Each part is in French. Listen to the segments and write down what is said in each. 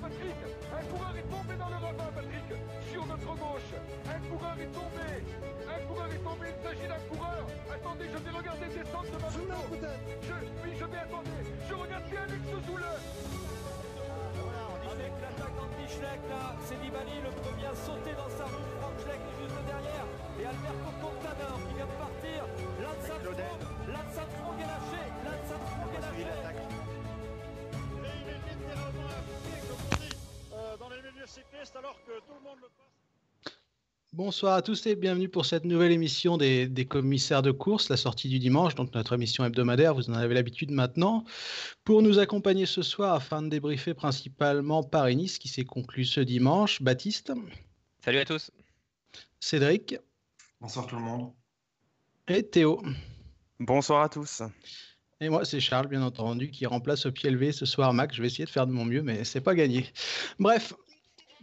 Patrick. Un coureur est tombé dans le ravin, Patrick. Sur notre gauche Un coureur est tombé. Un coureur est tombé, il s'agit d'un coureur. Attendez, je vais regarder descendre de ma moto. je, Oui, je vais attendre. Je regarde bien Luc Zoule avec l'attaque d'Andy là, c'est Nibali le premier à sauter dans sa roue. Frank Schleck est juste derrière. Et Alberto Contador qui vient de partir. Lance Armstrong est milieux cyclistes, alors que tout le monde le passe. Bonsoir à tous et bienvenue pour cette nouvelle émission des, commissaires de course, la sortie du dimanche, donc notre émission hebdomadaire, vous en avez l'habitude maintenant. Pour nous accompagner ce soir afin de débriefer principalement Paris-Nice qui s'est conclu ce dimanche, Baptiste. Salut à tous. Cédric. Bonsoir tout le monde. Et Théo. Bonsoir à tous. Et moi, c'est Charles, bien entendu, qui remplace au pied levé ce soir Mac. Je vais essayer de faire de mon mieux, mais c'est pas gagné. Bref,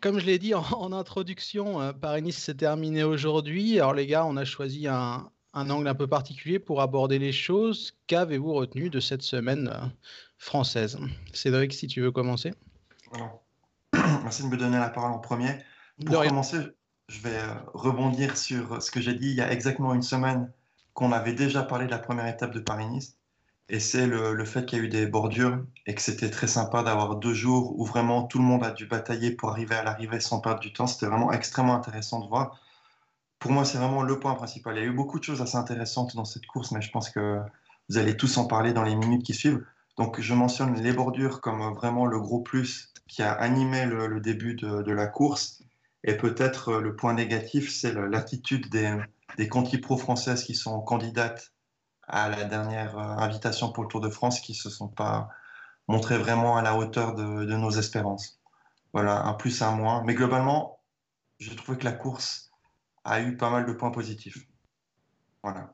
comme je l'ai dit en, introduction, euh, Paris-Nice s'est terminé aujourd'hui. Alors les gars, on a choisi un, angle un peu particulier pour aborder les choses. Qu'avez-vous retenu de cette semaine euh, française? Cédric, si tu veux commencer. Merci de me donner la parole en premier. Pour commencer, je vais euh, rebondir sur ce que j'ai dit il y a exactement une semaine qu'on avait déjà parlé de la première étape de Paris-Nice. Et c'est le, fait qu'il y a eu des bordures et que c'était très sympa d'avoir deux jours où vraiment tout le monde a dû batailler pour arriver à l'arrivée sans perdre du temps. C'était vraiment extrêmement intéressant de voir. Pour moi, c'est vraiment le point principal. Il y a eu beaucoup de choses assez intéressantes dans cette course, mais je pense que vous allez tous en parler dans les minutes qui suivent. Donc, je mentionne les bordures comme vraiment le gros plus qui a animé le, début de, la course. Et peut-être le point négatif, c'est l'attitude des, des conti-pro françaises qui sont candidates à la dernière euh, invitation pour le Tour de France qui se sont pas montrés vraiment à la hauteur de, nos espérances. Voilà, un plus, un moins. Mais globalement, j'ai trouvé que la course a eu pas mal de points positifs. Voilà.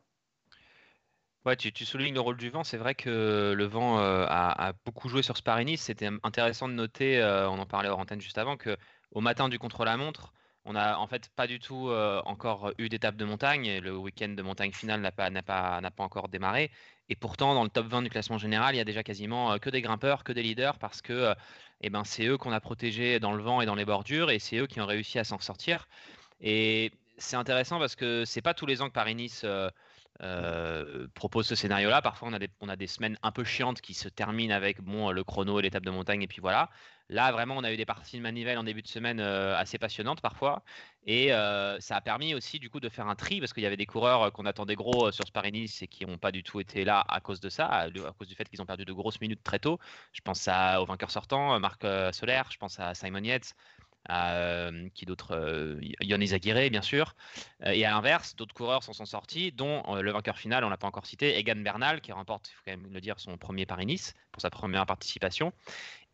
Ouais, tu, soulignes le rôle du vent. C'est vrai que le vent euh, a, beaucoup joué sur ce. C'était intéressant de noter, euh, on en parlait hors antenne juste avant, que au matin du contre-la-montre, on n'a en fait pas du tout euh, encore eu d'étape de montagne. Le week-end de montagne finale n'a pas, pas, pas encore démarré. Et pourtant, dans le top 20 du classement général, il y a déjà quasiment euh, que des grimpeurs, que des leaders, parce que euh, eh ben, c'est eux qu'on a protégés dans le vent et dans les bordures, et c'est eux qui ont réussi à s'en sortir. Et c'est intéressant parce que c'est pas tous les ans que Paris-Nice propose ce scénario-là. Parfois, on a, des, on a des semaines un peu chiantes qui se terminent avec bon, le chrono et l'étape de montagne, et puis voilà. Là, vraiment, on a eu des parties de manivelle en début de semaine euh, assez passionnantes parfois. Et euh, ça a permis aussi, du coup, de faire un tri parce qu'il y avait des coureurs euh, qu'on attendait gros sur ce Paris-Nice et qui n'ont pas du tout été là à cause de ça, à, cause du fait qu'ils ont perdu de grosses minutes très tôt. Je pense à, au vainqueur sortant, Marc Solaire, je pense à Simon Yates. À, qui d'autres Yannis Aguirre bien sûr et à l'inverse d'autres coureurs s'en sont sortis dont le vainqueur final on l'a pas encore cité Egan Bernal qui remporte il faut quand même le dire son premier Paris-Nice pour sa première participation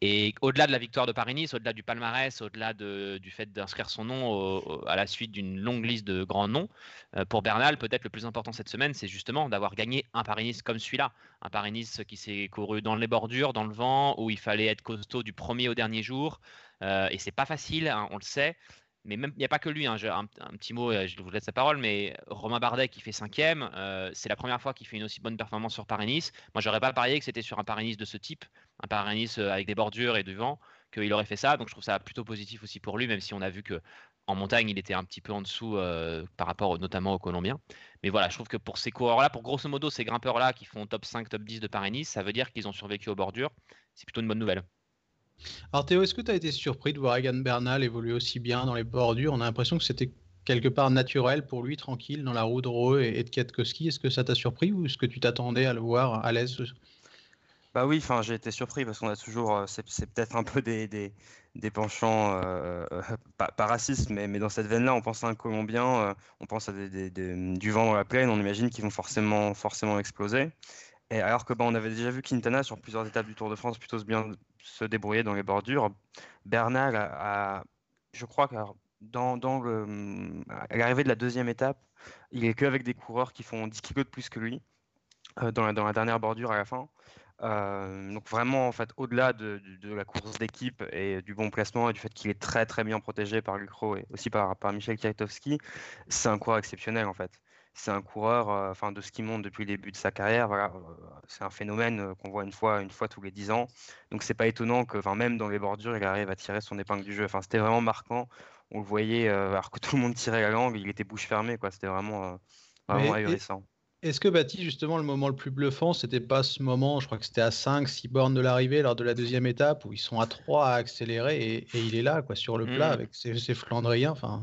et au-delà de la victoire de Paris-Nice, au-delà du palmarès, au-delà du fait d'inscrire son nom à la suite d'une longue liste de grands noms, euh, pour Bernal, peut-être le plus important cette semaine, c'est justement d'avoir gagné un Paris-Nice comme celui-là. Un Paris-Nice qui s'est couru dans les bordures, dans le vent, où il fallait être costaud du premier au dernier jour. Euh, et c'est pas facile, hein, on le sait mais même il n'y a pas que lui. Hein, un, petit mot, euh, je vous laisse la parole, mais Romain Bardet qui fait cinquième, euh, c'est la première fois qu'il fait une aussi bonne performance sur Paris-Nice. Moi, j'aurais pas parié que c'était sur un Paris-Nice de ce type, un Paris-Nice avec des bordures et du vent, qu'il aurait fait ça. Donc, je trouve ça plutôt positif aussi pour lui, même si on a vu que en montagne, il était un petit peu en dessous par rapport notamment aux Colombiens. Mais voilà, je trouve que pour ces coureurs-là, pour grosso modo ces grimpeurs-là qui font top 5, top 10 de Paris-Nice, ça veut dire qu'ils ont survécu aux bordures. C'est plutôt une bonne nouvelle. Alors Théo, est-ce que tu as été surpris de voir Egan Bernal évoluer aussi bien dans les bordures? On a l'impression que c'était quelque part naturel pour lui, tranquille, dans la roue de Roe et de Kwiatkowski. Est-ce que ça t'a surpris ou est-ce que tu t'attendais à le voir à l'aise? Bah oui, enfin j'ai été surpris parce qu'on a toujours, euh, c'est, peut-être un peu des, des, penchants, euh, euh, pas, racistes, mais, mais dans cette veine-là, on pense à un Colombien, on pense à des, du vent dans la plaine, on imagine qu'ils vont forcément, forcément exploser. Et alors que bah, on avait déjà vu Quintana sur plusieurs étapes du Tour de France plutôt bien se débrouiller dans les bordures. Bernal a, je crois que dans, à l'arrivée de la deuxième étape, il est qu'avec des coureurs qui font 10 kg de plus que lui euh, dans, la, dernière bordure à la fin. Euh, donc vraiment, en fait, au-delà de, la course d'équipe et du bon placement et du fait qu'il est très très bien protégé par Lucro et aussi par, par Michel Kwiatkowski, c'est un coureur exceptionnel en fait. C'est un coureur, enfin, de ce qui monte depuis le début de sa carrière. Voilà, c'est un phénomène qu'on voit une fois, une fois tous les 10 ans. Donc, c'est pas étonnant que, enfin, même dans les bordures, il arrive à tirer son épingle du jeu. Enfin, c'était vraiment marquant. On le voyait, alors que tout le monde tirait la langue, il était bouche fermée, quoi. C'était vraiment, vraiment ahurissant. Est-ce que Baptiste, justement, le moment le plus bluffant, c'était pas ce moment, je crois que c'était à 5, 6 bornes de l'arrivée lors de la deuxième étape, où ils sont à 3 à accélérer et, il est là, quoi, sur le plat, mmh. avec ses, Flandriens. Enfin.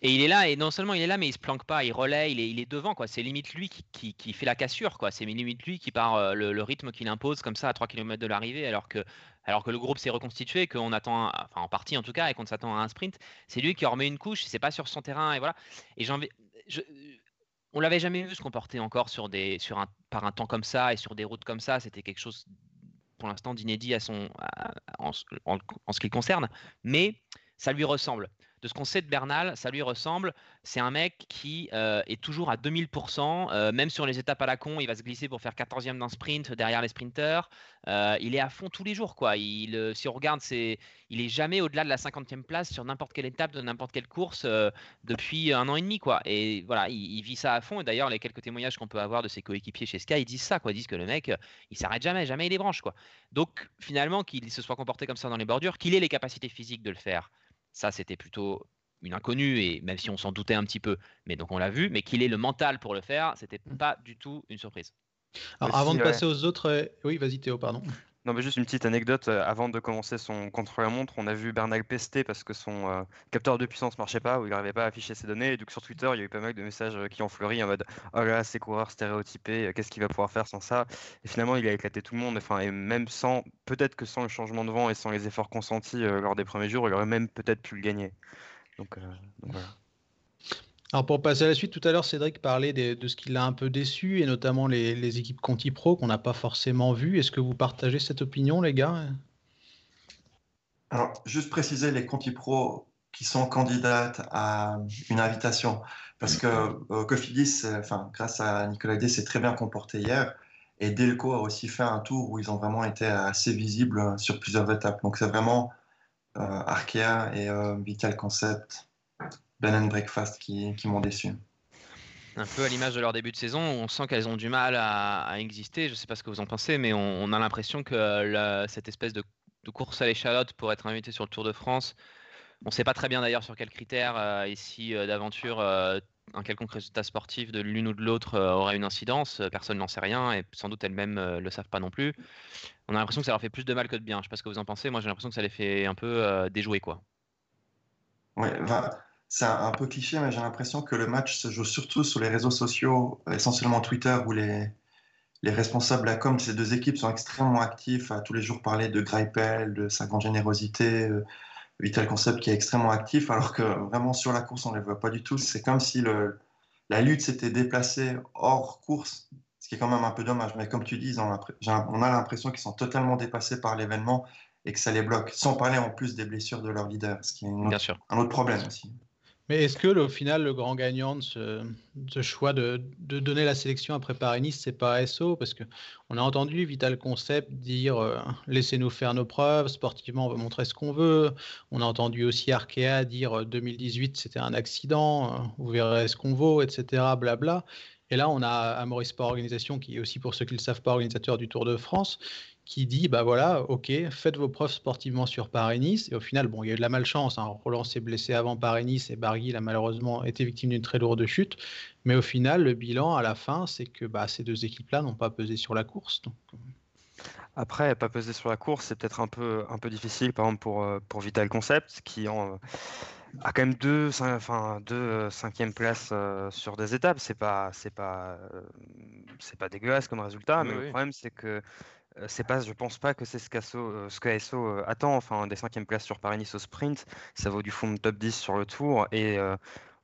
Et il est là, et non seulement il est là, mais il se planque pas, il relaie, il est, il est devant, quoi. C'est limite lui qui, qui, fait la cassure, quoi. C'est limite lui qui part euh, le, rythme qu'il impose comme ça à 3 km de l'arrivée, alors que, alors que le groupe s'est reconstitué, qu'on attend, enfin en partie en tout cas, et qu'on s'attend à un sprint. C'est lui qui remet une couche, c'est pas sur son terrain, et voilà. Et j'en je, on l'avait jamais vu se comporter encore sur des, sur un, par un temps comme ça et sur des routes comme ça. C'était quelque chose pour l'instant d'inédit à son, en, ce qui le concerne, mais ça lui ressemble de ce qu'on sait de Bernal, ça lui ressemble. C'est un mec qui euh, est toujours à 2000%, euh, même sur les étapes à la con, il va se glisser pour faire 14e d'un sprint derrière les sprinters. Euh, il est à fond tous les jours. Quoi. Si on regarde, il est jamais au-delà de la 50e place sur n'importe quelle étape de n'importe quelle course depuis un an et demi. Quoi. Et voilà, il, vit ça à fond. Et d'ailleurs, les quelques témoignages qu'on peut avoir de ses coéquipiers chez Sky, ils disent ça. Quoi. Ils disent que le mec, il s'arrête jamais, jamais il les branche. Quoi. Donc finalement, qu'il se soit comporté comme ça dans les bordures, qu'il ait les capacités physiques de le faire ça, c'était plutôt une inconnue, et même si on s'en doutait un petit peu, mais donc on l'a vu, mais qu'il ait le mental pour le faire, c'était mmh. pas du tout une surprise. Alors, avant de passer aux autres, euh, oui, vas-y Théo, pardon. Non, mais juste une petite anecdote. Euh, avant de commencer son contre-la-montre, on a vu Bernal pester parce que son euh, capteur de puissance marchait pas, ou il n'arrivait pas à afficher ses données. Et donc sur Twitter, il y a eu pas mal de messages qui ont fleuri en mode Oh là, ces coureurs stéréotypés, qu'est-ce qu'il va pouvoir faire sans ça? Et finalement, il a éclaté tout le monde. Enfin, et même sans, peut-être que sans le changement de vent et sans les efforts consentis lors des premiers jours, il aurait même peut-être pu le gagner. Donc voilà. Alors pour passer à la suite, tout à l'heure, Cédric parlait de ce qui l'a un peu déçu, et notamment les, équipes Conti Pro qu'on n'a pas forcément vues. Est-ce que vous partagez cette opinion, les gars? Alors, juste préciser les Conti Pro qui sont candidates à une invitation, parce que euh, Cofidis, enfin, grâce à Nicolas D, s'est très bien comporté hier, et Delco a aussi fait un tour où ils ont vraiment été assez visibles sur plusieurs étapes. Donc c'est vraiment euh, Arkea et euh, Vital Concept And Breakfast qui, qui m'ont déçu. Un peu à l'image de leur début de saison, on sent qu'elles ont du mal à, exister. Je ne sais pas ce que vous en pensez, mais on, a l'impression que cette espèce de, course à l'échalote pour être invité sur le Tour de France, on ne sait pas très bien d'ailleurs sur quels critères, euh, ici euh, d'aventure, euh, un quelconque résultat sportif de l'une ou de l'autre aurait une incidence. Personne n'en sait rien et sans doute elles-mêmes ne le savent pas non plus. On a l'impression que ça leur fait plus de mal que de bien. Je ne sais pas ce que vous en pensez. Moi, j'ai l'impression que ça les fait un peu déjouer. quoi. Ouais, c'est un, peu cliché, mais j'ai l'impression que le match se joue surtout sur les réseaux sociaux, essentiellement Twitter, où les, les responsables la com de ces deux équipes sont extrêmement actifs, à tous les jours parler de Greipel, de sa grande générosité, euh, Vital Concept qui est extrêmement actif, alors que vraiment sur la course, on ne les voit pas du tout. C'est comme si le, la lutte s'était déplacée hors course, ce qui est quand même un peu dommage. Mais comme tu dis, on a l'impression qu'ils sont totalement dépassés par l'événement et que ça les bloque, sans parler en plus des blessures de leur leader, ce qui est un autre problème aussi. Mais est-ce que au final, le grand gagnant de ce, choix de, donner la sélection après Paris-Nice, c'est pas SO Parce qu'on a entendu Vital Concept dire euh, laissez-nous faire nos preuves, sportivement, on va montrer ce qu'on veut. On a entendu aussi Arkea dire 2018, euh, c'était un accident, euh, vous verrez ce qu'on vaut, etc. Blabla. Et là, on a Amaury Sport Organisation, qui est aussi, pour ceux qui ne le savent pas, organisateur du Tour de France, qui dit bah voilà, ok, faites vos preuves sportivement sur Paris-Nice. Et au final, bon, il y a eu de la malchance. Hein. Roland s'est blessé avant Paris-Nice et Barguil a malheureusement été victime d'une très lourde chute. Mais au final, le bilan à la fin, c'est que bah, ces deux équipes-là n'ont pas pesé sur la course. Donc... Euh. Après, pas peser sur la course, c'est peut-être un peu, un peu difficile, par exemple, pour, euh, pour Vital Concept, qui en, a quand même deux, enfin, deux euh, cinquièmes places sur des étapes. C'est pas, c'est pas, c'est pas dégueulasse comme résultat, mais le problème, c'est que c'est pas, je pense pas que c'est ce qu'ASO, ce que attend. Enfin, des cinquièmes places sur Paris-Nice au sprint, ça vaut du fond de top 10 sur le tour et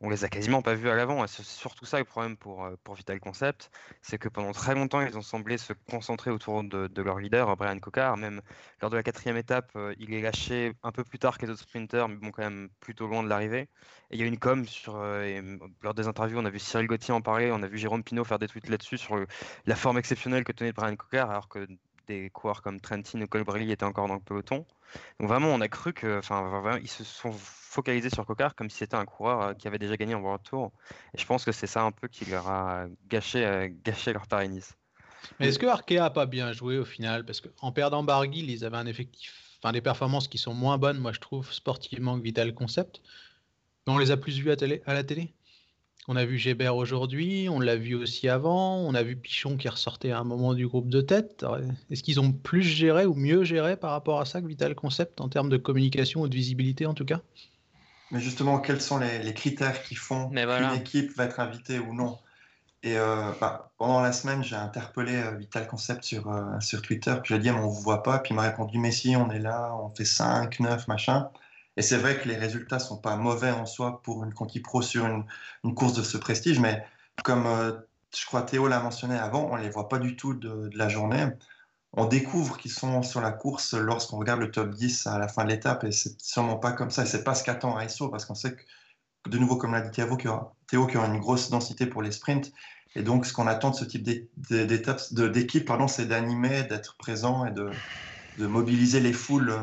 on les a quasiment pas vus à l'avant. C'est surtout ça le problème pour, pour Vital Concept, c'est que pendant très longtemps, ils ont semblé se concentrer autour de, leur leader, Brian Cocard. Même lors de la quatrième étape, il est lâché un peu plus tard que les autres sprinters, mais bon, quand même plutôt loin de l'arrivée. Et il y a une com sur, lors des interviews, on a vu Cyril Gauthier en parler, on a vu Jérôme Pinault faire des tweets là-dessus sur la forme exceptionnelle que tenait Brian Cocard, alors que des coureurs comme Trentin ou Colbrelli étaient encore dans le peloton. Donc vraiment, on a cru que, enfin, ils se sont focalisés sur Cocard comme si c'était un coureur qui avait déjà gagné en World Tour. Et je pense que c'est ça un peu qui leur a gâché, gâché leur Paris-Nice. Mais est-ce que Arkea a pas bien joué au final? Parce qu'en perdant Barguil, ils avaient un effectif, enfin des performances qui sont moins bonnes, moi je trouve, sportivement que Vital Concept. on les a plus vus à la télé? On a vu Gébert aujourd'hui, on l'a vu aussi avant, on a vu Pichon qui ressortait à un moment du groupe de tête. Est-ce qu'ils ont plus géré ou mieux géré par rapport à ça que Vital Concept en termes de communication ou de visibilité en tout cas? Mais justement, quels sont les, critères qui font qu'une équipe va être invitée ou non? Et euh, bah, pendant la semaine, j'ai interpellé euh, Vital Concept sur, euh, sur Twitter, puis j'ai dit, on ne vous voit pas, puis il m'a répondu, mais si, on est là, on fait 5, 9, machin. Et c'est vrai que les résultats ne sont pas mauvais en soi pour une Conti Pro sur une, course de ce prestige, mais comme euh, je crois Théo l'a mentionné avant, on ne les voit pas du tout de, la journée. On découvre qu'ils sont sur la course lorsqu'on regarde le top 10 à la fin de l'étape, et c'est sûrement pas comme ça. Et c'est pas ce qu'attend ISO, parce qu'on sait que, de nouveau, comme l'a dit Théo, qu'il y, aura, une grosse densité pour les sprints. Et donc, ce qu'on attend de ce type d'équipe, c'est d'animer, d'être présent et de mobiliser les foules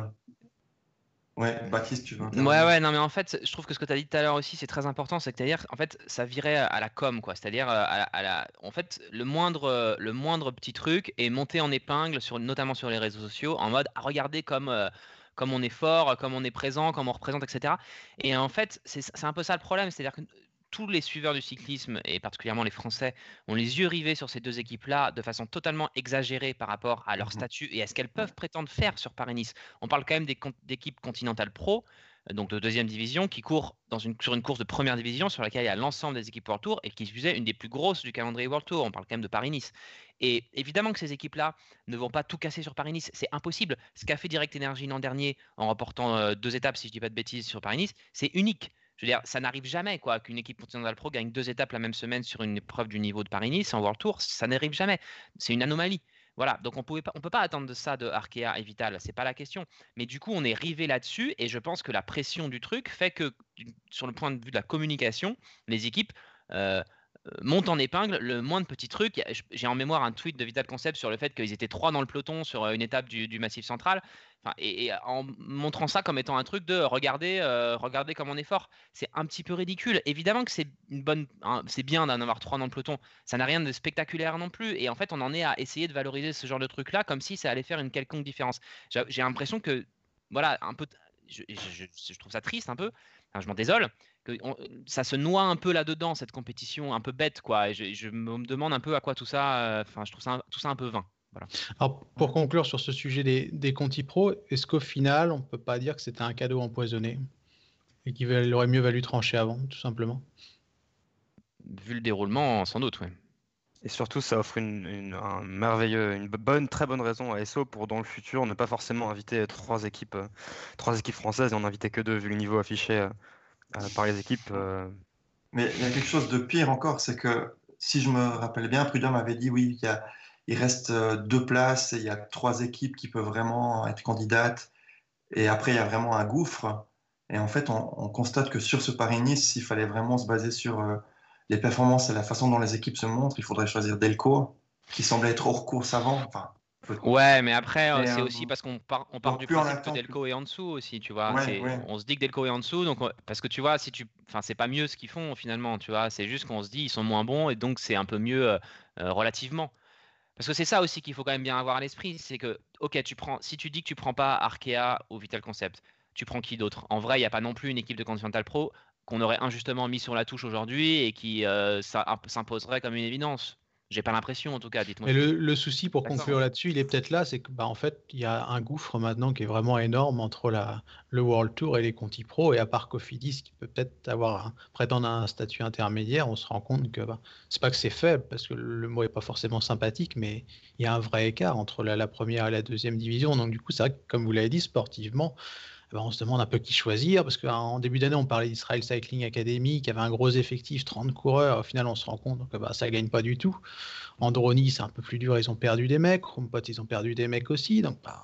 Ouais, Baptiste, tu veux Ouais, ouais, non, mais en fait, je trouve que ce que tu as dit tout à l'heure aussi, c'est très important. C'est-à-dire, en fait, ça virait à la com, quoi. C'est-à-dire, euh, à, la, en fait, le moindre, le moindre petit truc est monté en épingle, sur, notamment sur les réseaux sociaux, en mode, à regarder comme. Euh, comme on est fort, comme on est présent, comme on représente, etc. Et en fait, c'est un peu ça le problème. C'est-à-dire que tous les suiveurs du cyclisme, et particulièrement les Français, ont les yeux rivés sur ces deux équipes-là de façon totalement exagérée par rapport à leur mmh statut et à ce qu'elles peuvent prétendre faire sur Paris-Nice. On parle quand même d'équipes continentales pro, euh, donc de deuxième division, qui courent dans une, sur une course de première division sur laquelle il y a l'ensemble des équipes World Tour et qui faisait une des plus grosses du calendrier World Tour. On parle quand même de Paris-Nice. Et évidemment que ces équipes-là ne vont pas tout casser sur Paris-Nice. C'est impossible. Ce qu'a fait Direct Energy l'an dernier en remportant euh, deux étapes, si je ne dis pas de bêtises, sur Paris-Nice, c'est unique. Je veux dire, ça n'arrive jamais quoi qu'une équipe Continental Pro gagne deux étapes la même semaine sur une épreuve du niveau de Paris-Nice en World Tour. Ça n'arrive jamais. C'est une anomalie. Voilà, donc on ne peut pas attendre de ça de Arkea et Vital, c'est pas la question. Mais du coup, on est rivé là-dessus et je pense que la pression du truc fait que, sur le point de vue de la communication, les équipes euh, montent en épingle le moins de petits trucs. J'ai en mémoire un tweet de Vital Concept sur le fait qu'ils étaient trois dans le peloton sur euh, une étape du Massif Central et, en montrant ça comme étant un truc de euh, regarder comme on est fort, c'est un petit peu ridicule. Évidemment que c'est une bonne, hein, c'est bien d'en avoir trois dans le peloton. Ça n'a rien de spectaculaire non plus. Et en fait, on en est à essayer de valoriser ce genre de truc là comme si ça allait faire une quelconque différence. J'ai l'impression que, voilà, un peu, je, trouve ça triste un peu. je m'en désole. Que ça se noie un peu là-dedans cette compétition un peu bête quoi. Et je, me demande un peu à quoi tout ça. Euh, enfin, je trouve ça tout ça un peu vain. Alors, pour conclure sur ce sujet des, des Conti Pro, est-ce qu'au final, on ne peut pas dire que c'était un cadeau empoisonné et qu'il aurait mieux valu trancher avant, tout simplement? Vu le déroulement, sans doute, oui. Et surtout, ça offre une, un merveilleux, une bonne, très bonne raison à SO pour dans le futur ne pas forcément inviter trois équipes, euh, trois équipes françaises et en inviter que deux vu le niveau affiché euh, par les équipes. Mais il y a quelque chose de pire encore, c'est que si je me rappelle bien, Prudhomme avait dit oui, il il reste euh, deux places et il y a trois équipes qui peuvent vraiment être candidates. Et après, il y a vraiment un gouffre. Et en fait, on, constate que sur ce Paris-Nice, s'il fallait vraiment se baser sur euh, les performances et la façon dont les équipes se montrent, il faudrait choisir Delco, qui semblait être hors course avant. Ouais, mais après, euh, c'est aussi parce qu'on part, on part du principe que Delco est en dessous aussi, tu vois. On se dit que Delco est en dessous, donc parce que tu vois, si tu, enfin, c'est pas mieux ce qu'ils font finalement, tu vois. C'est juste qu'on se dit ils sont moins bons et donc c'est un peu mieux relativement. Parce que c'est ça aussi qu'il faut quand même bien avoir à l'esprit, c'est que, ok, tu prends, si tu dis que tu prends pas Arkea ou Vital Concept, tu prends qui d'autre? En vrai, il n'y a pas non plus une équipe de Continental Pro qu'on aurait injustement mis sur la touche aujourd'hui et qui euh, s'imposerait comme une évidence. J'ai pas l'impression, en tout cas. Dites-moi. Mais le, souci pour conclure là-dessus, il est peut-être là, c'est que, bah, en fait, il y a un gouffre maintenant qui est vraiment énorme entre la, le World Tour et les Conti Pro. Et à part Cofidis, qui peut peut-être avoir prétendre à un statut intermédiaire, on se rend compte que bah, c'est pas que c'est faible, parce que le mot est pas forcément sympathique, mais il y a un vrai écart entre la, la première et la deuxième division. Donc du coup, c'est vrai que, comme vous l'avez dit, sportivement, ben, on se demande un peu qui choisir, parce qu'en début d'année, on parlait d'Israel Cycling Academy, qui avait un gros effectif, 30 coureurs. Au final, on se rend compte que bah, ça ne gagne pas du tout. Androni, c'est un peu plus dur, ils ont perdu des mecs. Rompot, ils ont perdu des mecs aussi. Donc, bah,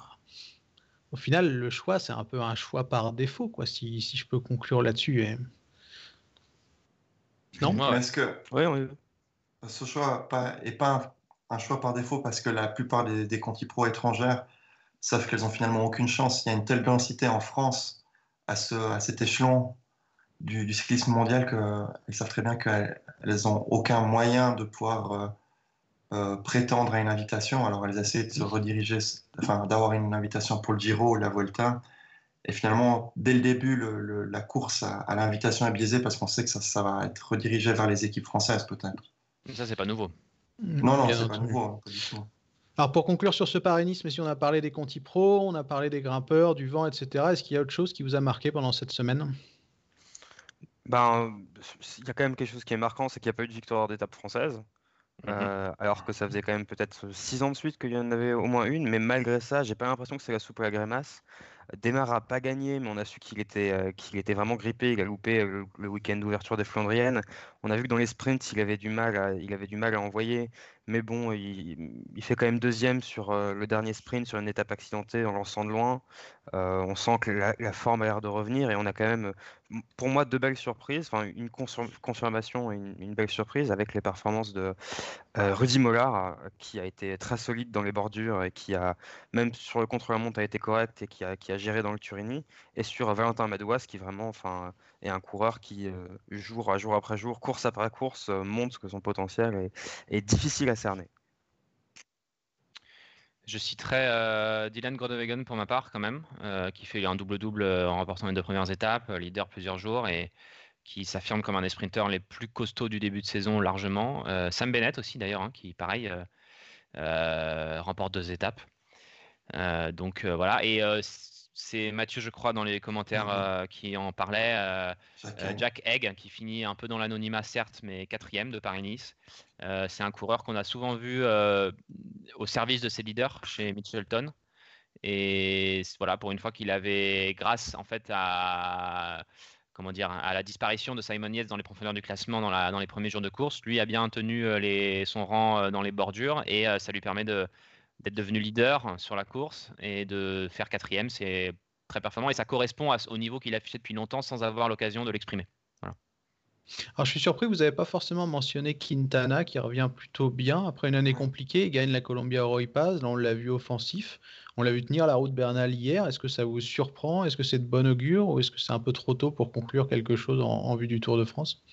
au final, le choix, c'est un peu un choix par défaut, quoi, si, si je peux conclure là-dessus. Non Est-ce que oui, oui. ce choix n'est pas un choix par défaut parce que la plupart des, des conti pro étrangères savent qu'elles ont finalement aucune chance. Il y a une telle densité en France à, ce, à cet échelon du, cyclisme mondial qu'elles savent très bien qu'elles n'ont aucun moyen de pouvoir euh, euh, prétendre à une invitation. Alors elles essaient de se rediriger, enfin d'avoir une invitation pour le Giro ou la Volta. Et finalement, dès le début, la course à, l'invitation est biaisée parce qu'on sait que ça, ça, va être redirigé vers les équipes françaises peut-être. Ça, c'est pas nouveau. Non, non, c'est pas nouveau. Hein, Alors pour conclure sur ce paris si on a parlé des Conti Pro, on a parlé des grimpeurs, du vent, etc. Est-ce qu'il y a autre chose qui vous a marqué pendant cette semaine? Ben, il y a quand même quelque chose qui est marquant, c'est qu'il n'y a pas eu de victoire d'étape française. Mmh euh, alors que ça faisait quand même peut-être six ans de suite qu'il y en avait au moins une, mais malgré ça, j'ai pas l'impression que c'est la soupe à la grémasse. Demar a pas gagné, mais on a su qu'il était, euh, qu'il était vraiment grippé. Il a loupé le, week-end d'ouverture des Flandriennes. On a vu que dans les sprints, il avait du mal à, il avait du mal à envoyer. Mais bon, il, fait quand même deuxième sur euh, le dernier sprint, sur une étape accidentée en lançant de loin. Euh, on sent que la, forme a l'air de revenir et on a quand même, pour moi, deux belles surprises. Enfin, une confirmation et une, belle surprise avec les performances de Rudy Mollard, qui a été très solide dans les bordures et qui a, même sur le contre-la-montre, a été correct et qui a, géré dans le Turini. Et sur Valentin Madouas, qui vraiment, enfin, est un coureur qui, jour, jour après jour, course après course, montre que son potentiel est difficile à cerner. Je citerai euh, Dylan Groenewegen pour ma part, quand même, euh, qui fait un double-double euh, en remportant les deux premières étapes, leader plusieurs jours et qui s'affirme comme un des sprinteurs les plus costauds du début de saison largement. Sam Bennett aussi, d'ailleurs, hein, qui, pareil, remporte deux étapes. Donc voilà. Et c'est Mathieu, je crois, dans les commentaires mmh qui en parlait. Jack, Egg, qui finit un peu dans l'anonymat, certes, mais quatrième de Paris-Nice. c'est un coureur qu'on a souvent vu au service de ses leaders chez Mitchelton. Et voilà, pour une fois qu'il avait, grâce en fait à comment dire, à la disparition de Simon Yates dans les profondeurs du classement dans, la, dans les premiers jours de course, lui a bien tenu les, son rang dans les bordures et ça lui permet de d'être devenu leader sur la course et de faire quatrième, c'est très performant et ça correspond au niveau qu'il a affiché depuis longtemps sans avoir l'occasion de l'exprimer. Alors je suis surpris, vous n'avez pas forcément mentionné Quintana qui revient plutôt bien après une année compliquée, il gagne la Columbia Europass, là on l'a vu offensif, on l'a vu tenir la route Bernal hier, est-ce que ça vous surprend, est-ce que c'est de bon augure ou est-ce que c'est un peu trop tôt pour conclure quelque chose en, vue du Tour de France?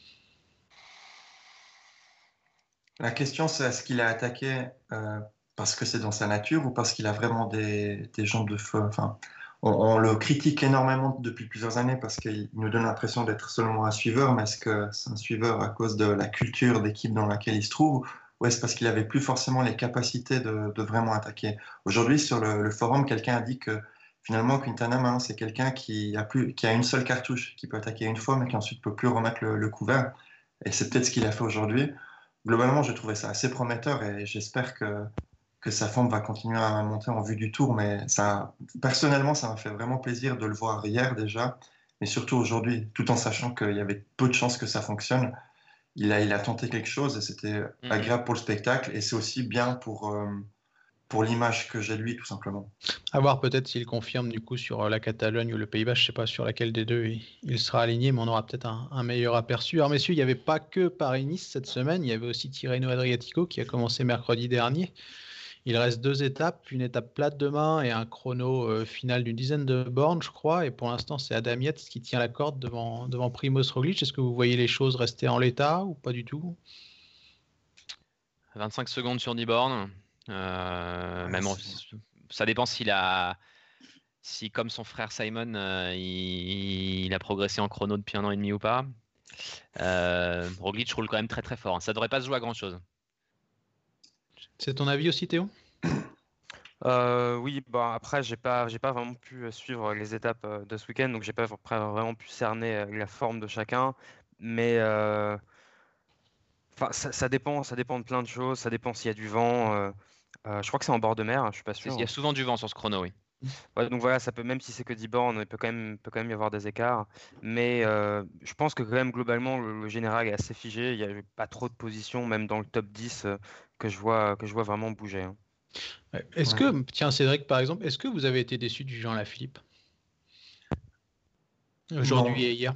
La question c'est est-ce qu'il a attaqué euh, parce que c'est dans sa nature ou parce qu'il a vraiment des, des, jambes de feu? Enfin, on, le critique énormément depuis plusieurs années parce qu'il nous donne l'impression d'être seulement un suiveur, mais est-ce que c'est un suiveur à cause de la culture d'équipe dans laquelle il se trouve ou est-ce parce qu'il n'avait plus forcément les capacités de, vraiment attaquer? Aujourd'hui, sur le, forum, quelqu'un a dit que finalement, Quintana, c'est quelqu'un qui a, qui a une seule cartouche, qui peut attaquer une fois, mais qui ensuite peut plus remettre le, le couvert. Et c'est peut-être ce qu'il a fait aujourd'hui. Globalement, j'ai trouvé ça assez prometteur et j'espère que que sa forme va continuer à monter en vue du tour. Mais ça, personnellement, ça m'a fait vraiment plaisir de le voir hier déjà, mais surtout aujourd'hui, tout en sachant qu'il y avait peu de chances que ça fonctionne. Il a, il a tenté quelque chose et c'était mhm. agréable pour le spectacle et c'est aussi bien pour, euh, pour l'image que j'ai de lui, tout simplement. À voir peut-être s'il confirme du coup sur euh, la Catalogne ou le Pays-Bas, je ne sais pas sur laquelle des deux il, sera aligné, mais on aura peut-être un, un, meilleur aperçu. Alors messieurs, il n'y avait pas que Paris-Nice cette semaine, il y avait aussi Tirreno Adriatico qui a commencé mercredi dernier. Il reste deux étapes, une étape plate demain et un chrono euh, final d'une dizaine de bornes, je crois. Et pour l'instant, c'est Adam Yates qui tient la corde devant, devant Primoz Roglic. Est-ce que vous voyez les choses rester en l'état ou pas du tout? 25 secondes sur 10 bornes. Euh, même ça dépend s'il a, si comme son frère Simon, euh, il, a progressé en chrono depuis un an et demi ou pas. Roglic roule quand même très très fort. Ça devrait pas se jouer à grand chose. C'est ton avis aussi, Théo euh, oui, bah après, j'ai pas, j'ai pas vraiment pu euh, suivre les étapes euh, de ce week-end, donc j'ai pas vraiment pu cerner la forme de chacun. Mais ça, ça, dépend, ça dépend de plein de choses. Ça dépend s'il y a du vent. je crois que c'est en bord de mer, hein, je suis pas sûr. Il y a souvent du vent sur ce chrono, oui. Donc voilà, ça peut, même si c'est que 10 bornes, il peut quand même, peut quand même y avoir des écarts. Mais je pense que quand même globalement, le, général est assez figé. Il n'y a pas trop de positions, même dans le top 10 que je vois, que je vois vraiment bouger. Hein. Est-ce que, tiens Cédric par exemple, est-ce que vous avez été déçu du Jean Lafilippe? Aujourd'hui et hier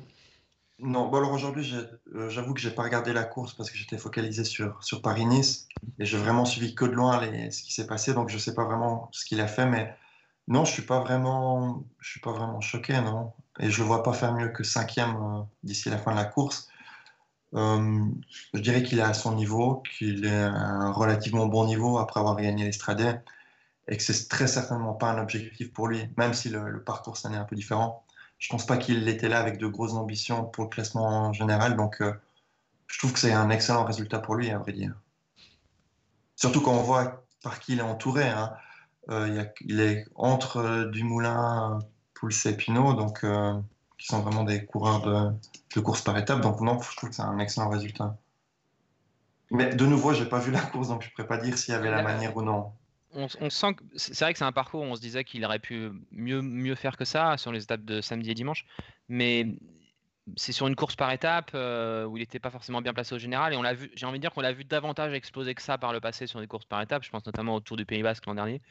Non, bon alors aujourd'hui, euh, j'avoue que j'ai pas regardé la course parce que j'étais focalisé sur, sur Paris-Nice et j'ai vraiment suivi que de loin les, ce qui s'est passé, donc je sais pas vraiment ce qu'il a fait, mais non, je suis pas vraiment, je suis pas vraiment choqué, non, et je le vois pas faire mieux que cinquième euh, d'ici la fin de la course. Euh, je dirais qu'il est à son niveau, qu'il est à un relativement bon niveau après avoir gagné l'Estradé et que c'est très certainement pas un objectif pour lui, même si le, le parcours s'en est un peu différent. Je pense pas qu'il était là avec de grosses ambitions pour le classement général, donc euh, je trouve que c'est un excellent résultat pour lui, à vrai dire. Surtout quand on voit par qui il est entouré. Hein. Euh, il, a, il, est entre euh, Dumoulin, Pouls et Pinot, donc qui sont vraiment des coureurs de, de course par étapes. Donc non, je trouve que c'est un excellent résultat. Mais de nouveau, j'ai pas vu la course, donc je pourrais pas dire s'il y avait la manière ou non on, sent que c'est vrai que c'est un parcours où on se disait qu'il aurait pu mieux, mieux faire que ça sur les étapes de samedi et dimanche, mais c'est sur une course par étape euh, où il n'était pas forcément bien placé au général et on l'a vu. J'ai envie de dire qu'on l'a vu davantage exploser que ça par le passé sur des courses par étapes. Je pense notamment au Tour du Pays Basque l'an dernier.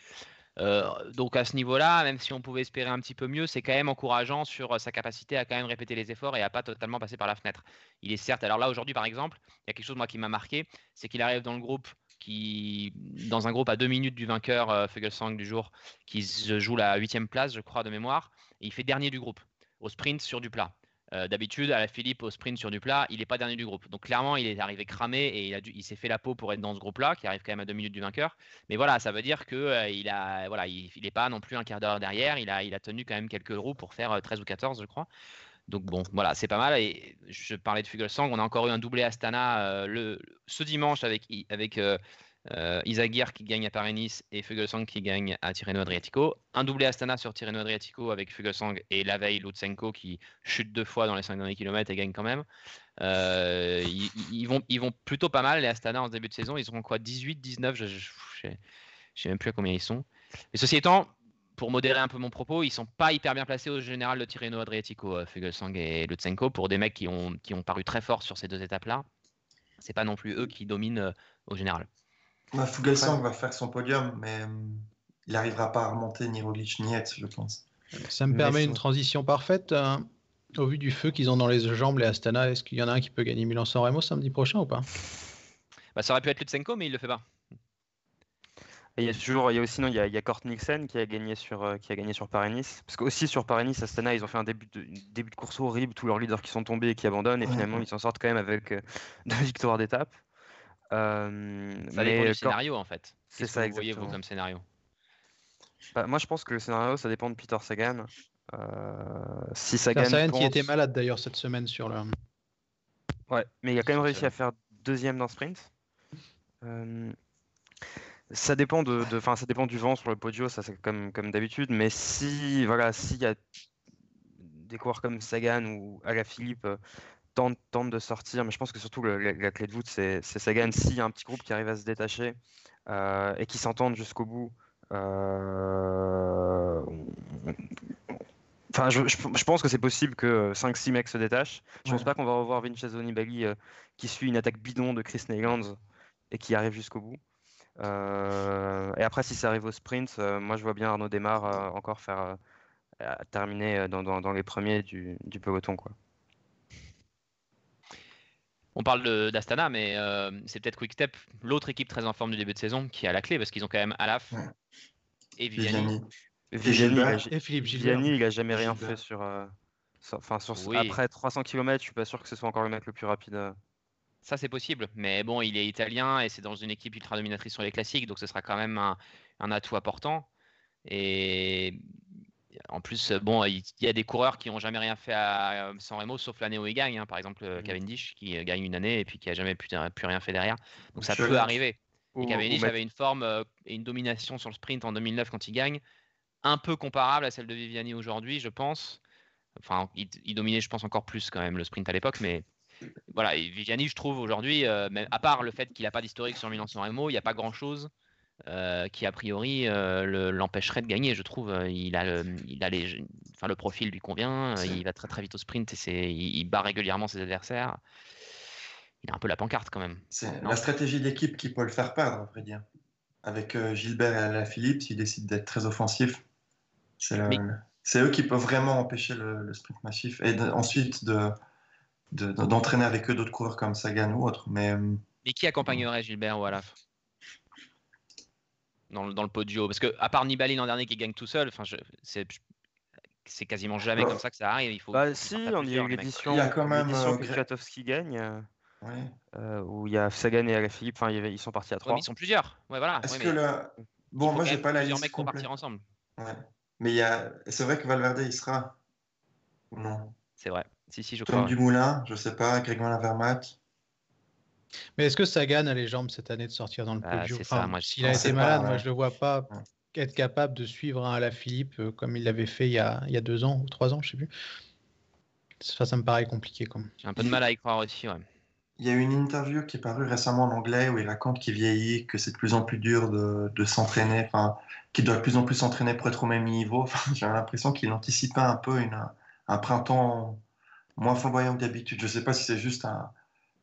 Euh, donc à ce niveau-là, même si on pouvait espérer un petit peu mieux, c'est quand même encourageant sur sa capacité à quand même répéter les efforts et à pas totalement passer par la fenêtre. Il est certes, alors là aujourd'hui par exemple, il y a quelque chose moi qui m'a marqué, c'est qu'il arrive dans le groupe qui, dans un groupe à deux minutes du vainqueur euh, Fugelsang du jour, qui joue la huitième place, je crois, de mémoire, et il fait dernier du groupe, au sprint sur du plat. Euh, d'habitude, à Philippe, au sprint sur du plat, il n'est pas dernier du groupe. Donc clairement, il est arrivé cramé et il, s'est fait la peau pour être dans ce groupe-là, qui arrive quand même à deux minutes du vainqueur. Mais voilà, ça veut dire qu'il euh, n'est pas non plus un quart d'heure derrière. Il a, tenu quand même quelques roues pour faire 13 ou 14, je crois. Donc bon, voilà, c'est pas mal. Et je parlais de Fugelsang, on a encore eu un doublé Astana ce dimanche avec, avec euh, Isagir qui gagne à Paris-Nice et Fugelsang qui gagne à Tirreno Adriatico. Un doublé Astana sur Tirreno Adriatico avec Fugelsang et la veille Lutsenko qui chute deux fois dans les 5 derniers kilomètres et gagne quand même. Euh, ils, vont, plutôt pas mal les Astana en début de saison. Ils auront quoi 18, 19 Je ne sais même plus à combien ils sont. Mais ceci étant, pour modérer un peu mon propos, ils sont pas hyper bien placés au général de Tirreno Adriatico, euh, Fugelsang et Lutsenko, pour des mecs qui ont, qui ont paru très forts sur ces deux étapes-là. C'est pas non plus eux qui dominent au général. Bah, Fugelsang va faire son podium, mais hum, il n'arrivera pas à remonter ni Roglic ni Hetz, je pense. Ça me permet une transition parfaite. Hein. au vu du feu qu'ils ont dans les jambes, les Astana, est-ce qu'il y en a un qui peut gagner Milan-San Remo samedi prochain ou pas? Bah, Ça aurait pu être Lutsenko, mais il le fait pas. il y a toujours, il y a aussi non, il y a, il y a Kort Nixon qui a gagné sur, euh, qui a gagné sur Paris-Nice. Parce qu'aussi sur Paris-Nice, Astana, ils ont fait un début de, début de course horrible, tous leurs leaders qui sont tombés et qui abandonnent, et finalement ils s'en sortent quand même avec euh, deux victoires d'étape. Euh, ça dépend du scénario en fait. C'est ça, vous voyez vous comme scénario? Bah, Moi je pense que le scénario ça dépend de Peter Sagan. Euh, si Sagan, Sagan qui était malade d'ailleurs cette semaine sur le. Ouais, mais il a quand même réussi à faire deuxième dans le sprint. Euh, ça dépend de, de ça dépend du vent sur le podio, ça c'est comme, comme d'habitude. Mais si voilà, s'il y a des coureurs comme Sagan ou Alaphilippe tente, de sortir, mais je pense que surtout la, clé de voûte, c'est Sagan. S'il y a un petit groupe qui arrive à se détacher euh, et qui s'entendent jusqu'au bout, euh, Enfin, je, pense que c'est possible que 5-6 mecs se détachent. Je ne pense pas qu'on va revoir Vincenzo Nibali euh, qui suit une attaque bidon de Chris Neylands et qui arrive jusqu'au bout. et après, si ça arrive au sprint, moi je vois bien Arnaud Desmar encore faire terminer dans, les premiers du, du peloton. Quoi. On parle d'Astana, mais euh, c'est peut-être Quickstep, l'autre équipe très en forme du début de saison, qui à la clé parce qu'ils ont quand même Alaf et Viviani. Et, Philippe Viviani, il a jamais rien fait sur. Euh, enfin, sur après 300 km, je suis pas sûr que ce soit encore le mec le plus rapide. Euh. Ça, c'est possible, mais bon, il est italien et c'est dans une équipe ultra dominatrice sur les classiques, donc ce sera quand même un, un atout important. Et en plus, euh, bon, il y a des coureurs qui n'ont jamais rien fait à euh, San Remo, sauf l'année où ils gagnent. Hein. Par exemple, euh, mmh. Cavendish qui gagne une année et puis qui a jamais pu, rien fait derrière. Donc ça peut arriver. Et Cavendish avait une forme et une domination sur le sprint en 2009 quand il gagne, un peu comparable à celle de Viviani aujourd'hui, je pense. Enfin, il, dominait, je pense, encore plus quand même le sprint à l'époque, mais voilà. Viviani, je trouve aujourd'hui, à part le fait qu'il n'a pas d'historique sur Milan-San Remo, il n'y a pas grand-chose euh, qui a priori euh, l'empêcherait de gagner. Je trouve, euh, il a, le, il a les, enfin, le profil lui convient, il va très très vite au sprint et il, bat régulièrement ses adversaires. Il a un peu la pancarte quand même. C'est la stratégie d'équipe qui peut le faire perdre, à vrai dire. Avec Gilbert et Alain Philippe, s'ils décident d'être très offensifs, c'est, eux qui peuvent vraiment empêcher le, sprint massif et ensuite de, d'entraîner avec eux d'autres coureurs comme Sagan ou autre. Mais, mais qui accompagnerait Gilbert ou Alaf dans, dans, le podio Parce que à part Nibali l'an dernier qui gagne tout seul, enfin, c'est c'est quasiment jamais bah, comme ça que ça arrive. Il faut. Bah si, on y a eu l'édition. Il y a quand même euh, que gagne. Euh, euh, où il y a Sagan et Alaphilippe. Enfin, ils sont partis à trois. ils sont plusieurs. Ouais, voilà. Est-ce que le... Bon, moi j'ai pas la liste. mecs partir ensemble. Ouais. Mais il y a... c'est vrai que Valverde il sera ou non? C'est vrai. Si si, je Tom crois. Dumoulin, je sais pas. Grégoire Lavermat. Mais est-ce que Sagan a les jambes cette année de sortir dans le bah, podium? enfin, S'il a été malade, moi je le vois pas être capable de suivre un Alaphilippe euh, comme il l'avait fait il y, a, il y, a, deux ans ou trois ans, je sais plus. Ça, ça me paraît compliqué. J'ai un peu de mal à y croire aussi. Ouais. Il y a une interview qui est parue récemment en anglais où il raconte qu'il vieillit, que c'est de plus en plus dur de, de s'entraîner, enfin, qu'il doit de plus en plus s'entraîner pour être au même niveau. J'ai l'impression qu'il anticipait un peu une, un printemps moins flamboyant que d'habitude. Je ne sais pas si c'est juste un,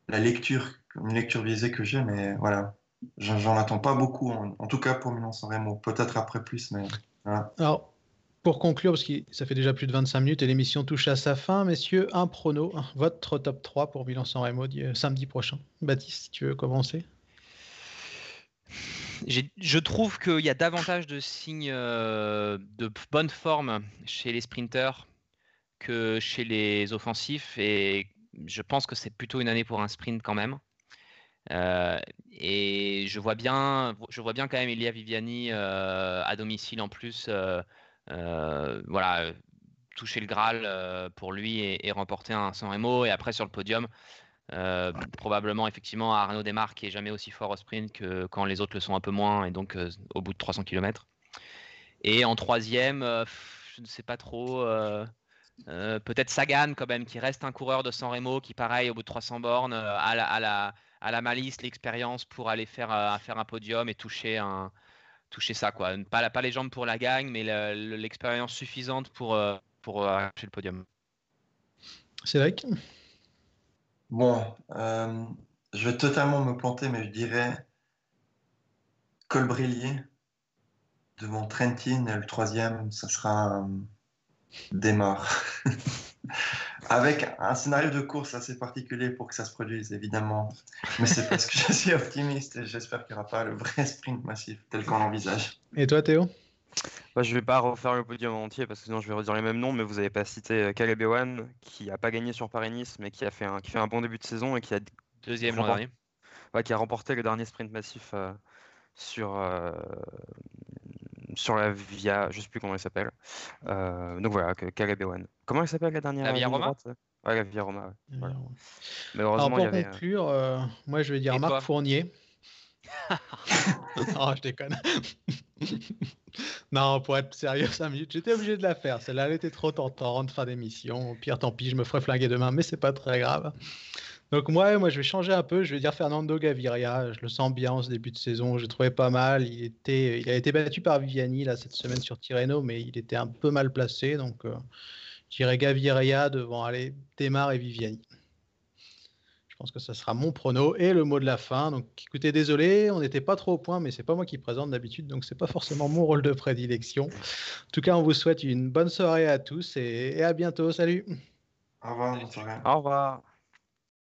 la lecture, une lecture biaisée que j'ai, mais voilà. J'en attends pas beaucoup, en, tout cas pour Milan San Remo. Peut-être après plus, mais voilà. Alors, pour conclure, parce que ça fait déjà plus de 25 minutes et l'émission touche à sa fin, messieurs, un prono, votre top 3 pour Milan San Remo euh, samedi prochain. Baptiste, si tu veux commencer je trouve qu'il y a davantage de signes euh, de bonne forme chez les sprinters que chez les offensifs et je pense que c'est plutôt une année pour un sprint quand même. Euh, et je vois bien, je vois bien quand même Elia Viviani euh, à domicile en plus, euh, voilà, toucher le Graal pour lui et, remporter un San Remo. Et après sur le podium, probablement effectivement Arnaud Desmar qui est jamais aussi fort au sprint que quand les autres le sont un peu moins et donc au bout de 300 km. Et en troisième, je ne sais pas trop. peut-être Sagan quand même qui reste un coureur de San Remo qui pareil au bout de 300 bornes à la, à la à la malice, l'expérience pour aller faire, euh, faire un podium et toucher, un, toucher ça. Quoi. Pas, pas les jambes pour la gagne, mais l'expérience suffisante pour, euh, pour euh, le podium. C'est vrai Bon, je vais totalement me planter, mais je dirais Colbrillier devant Trentin et le troisième, ça sera Démarre. Avec un scénario de course assez particulier pour que ça se produise, évidemment. Mais c'est parce que je suis optimiste et j'espère qu'il n'y aura pas le vrai sprint massif tel qu'on l'envisage. Et toi, Théo? Bah, Je ne vais pas refaire le podium entier parce que sinon je vais redire les mêmes noms, mais vous n'avez pas cité euh, Caleb Ewan qui n'a pas gagné sur Paris-Nice, mais qui a fait un, qui fait un bon début de saison et qui a, Deuxième remporté, qui a remporté le dernier sprint massif euh, sur, euh, sur la Via, je sais plus comment elle s'appelle. Euh, donc voilà, Caleb Ewan. Comment elle s'appelle la dernière La Via Roma Ouais, la Via Roma. Mais heureusement, Alors pour il y conclure, euh, moi je vais dire Marc Fournier. non, je déconne. non, pour être sérieux, 5 minutes, j'étais obligé de la faire. Celle-là, elle était trop tentante, fin d'émission. Au pire, tant pis, je me ferai flinguer demain, mais c'est pas très grave. Donc moi, moi, je vais changer un peu. Je vais dire Fernando Gaviria. Je le sens bien en ce début de saison. J'ai trouvé pas mal. Il était, il a été battu par Viviani là cette semaine sur Tirreno, mais il était un peu mal placé. Donc, euh, j'irai Gaviria devant aller Demar et Viviani. Je pense que ça sera mon prono et le mot de la fin. Donc, écoutez, désolé, on n'était pas trop au point, mais c'est pas moi qui présente d'habitude, donc c'est pas forcément mon rôle de prédilection. En tout cas, on vous souhaite une bonne soirée à tous et, à bientôt. Salut. Au revoir. Au revoir.